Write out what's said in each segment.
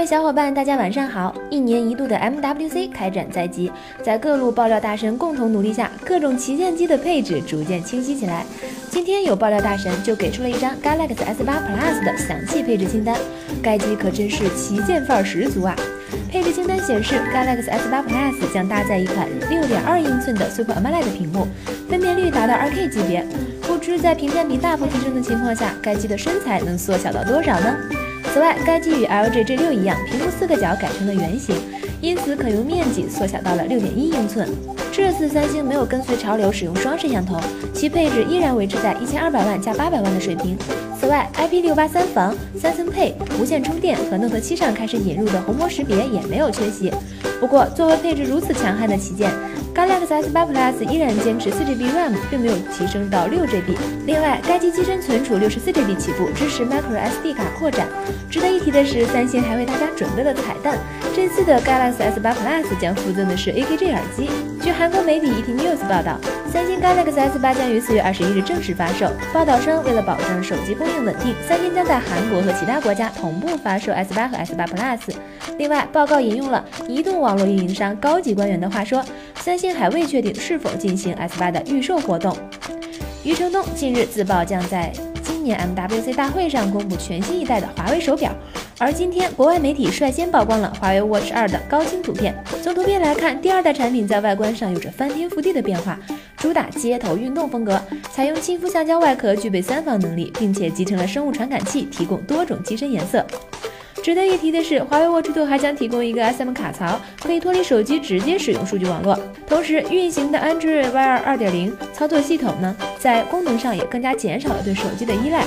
各位小伙伴，大家晚上好！一年一度的 MWC 开展在即，在各路爆料大神共同努力下，各种旗舰机的配置逐渐清晰起来。今天有爆料大神就给出了一张 Galaxy S8 Plus 的详细配置清单，该机可真是旗舰范儿十足啊！配置清单显示，Galaxy S8 Plus 将搭载一款6.2英寸的 Super AMOLED 屏幕，分辨率达到 2K 级别。不知在屏占比大幅提升的情况下，该机的身材能缩小到多少呢？此外，该机与 LG G6 一样，屏幕四个角改成了圆形，因此可用面积缩小到了六点一英寸。这次三星没有跟随潮流使用双摄像头，其配置依然维持在一千二百万加八百万的水平。此外，IP68 三防、三层配、无线充电和 Note 7上开始引入的虹膜识别也没有缺席。不过，作为配置如此强悍的旗舰，Galaxy S8 Plus 依然坚持 4GB RAM，并没有提升到 6GB。另外，该机机身存储 64GB 起步，支持 microSD 卡扩展。值得一提的是，三星还为大家准备了彩蛋，这次的 Galaxy S8 Plus 将附赠的是 AKG 耳机。据韩国媒体 ET News 报道，三星 Galaxy S8 将于4月21日正式发售。报道称，为了保证手机供应稳定，三星将在韩国和其他国家同步发售 S8 和 S8 Plus。另外，报告引用了移动网网络运营商高级官员的话说，三星还未确定是否进行 S8 的预售活动。余承东近日自曝将在今年 MWC 大会上公布全新一代的华为手表，而今天国外媒体率先曝光了华为 Watch 2的高清图片。从图片来看，第二代产品在外观上有着翻天覆地的变化，主打街头运动风格，采用亲肤橡胶外壳，具备三防能力，并且集成了生物传感器，提供多种机身颜色。值得一提的是，华为 Watch 2还将提供一个 SM 卡槽，可以脱离手机直接使用数据网络。同时，运行的 Android Wear 2.0操作系统呢，在功能上也更加减少了对手机的依赖。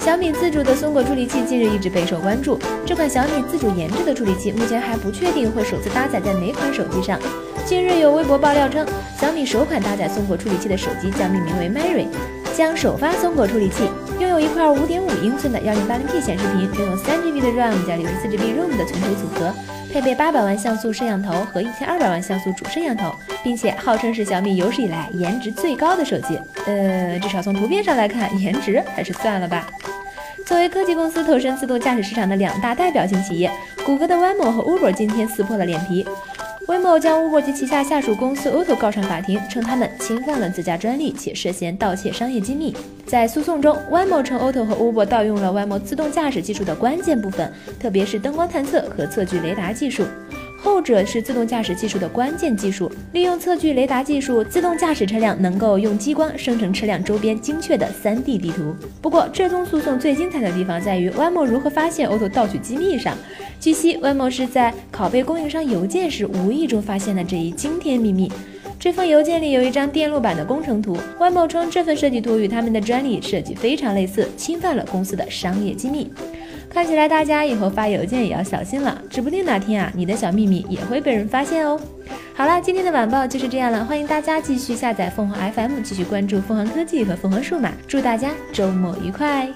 小米自主的松果处理器近日一直备受关注，这款小米自主研制的处理器目前还不确定会首次搭载在哪款手机上。近日有微博爆料称，小米首款搭载松果处理器的手机将命名为 Mary。将首发松果处理器，拥有一块五点五英寸的幺零八零 P 显示屏，拥有三 GB 的 RAM 加六十四 GB ROM 的存储组合，配备八百万像素摄像头和一千二百万像素主摄像头，并且号称是小米有史以来颜值最高的手机。呃，至少从图片上来看，颜值还是算了吧。作为科技公司投身自动驾驶市场的两大代表性企业，谷歌的 Waymo 和 Uber 今天撕破了脸皮。Waymo 将 Uber 及旗下下属公司 Auto 告上法庭，称他们侵犯了自家专利，且涉嫌盗窃商业机密。在诉讼中，Waymo 称 Auto 和 Uber 盗用了温某自动驾驶技术的关键部分，特别是灯光探测和测距雷达技术。后者是自动驾驶技术的关键技术，利用测距雷达技术，自动驾驶车辆能够用激光生成车辆周边精确的 3D 地图。不过，这宗诉讼最精彩的地方在于 Waymo 如何发现 Auto 盗取机密上。据悉，Waymo 是在拷贝供应商邮件时无意中发现了这一惊天秘密。这封邮件里有一张电路板的工程图，Waymo 称这份设计图与他们的专利设计非常类似，侵犯了公司的商业机密。看起来大家以后发邮件也要小心了，指不定哪天啊，你的小秘密也会被人发现哦。好了，今天的晚报就是这样了，欢迎大家继续下载凤凰 FM，继续关注凤凰科技和凤凰数码，祝大家周末愉快。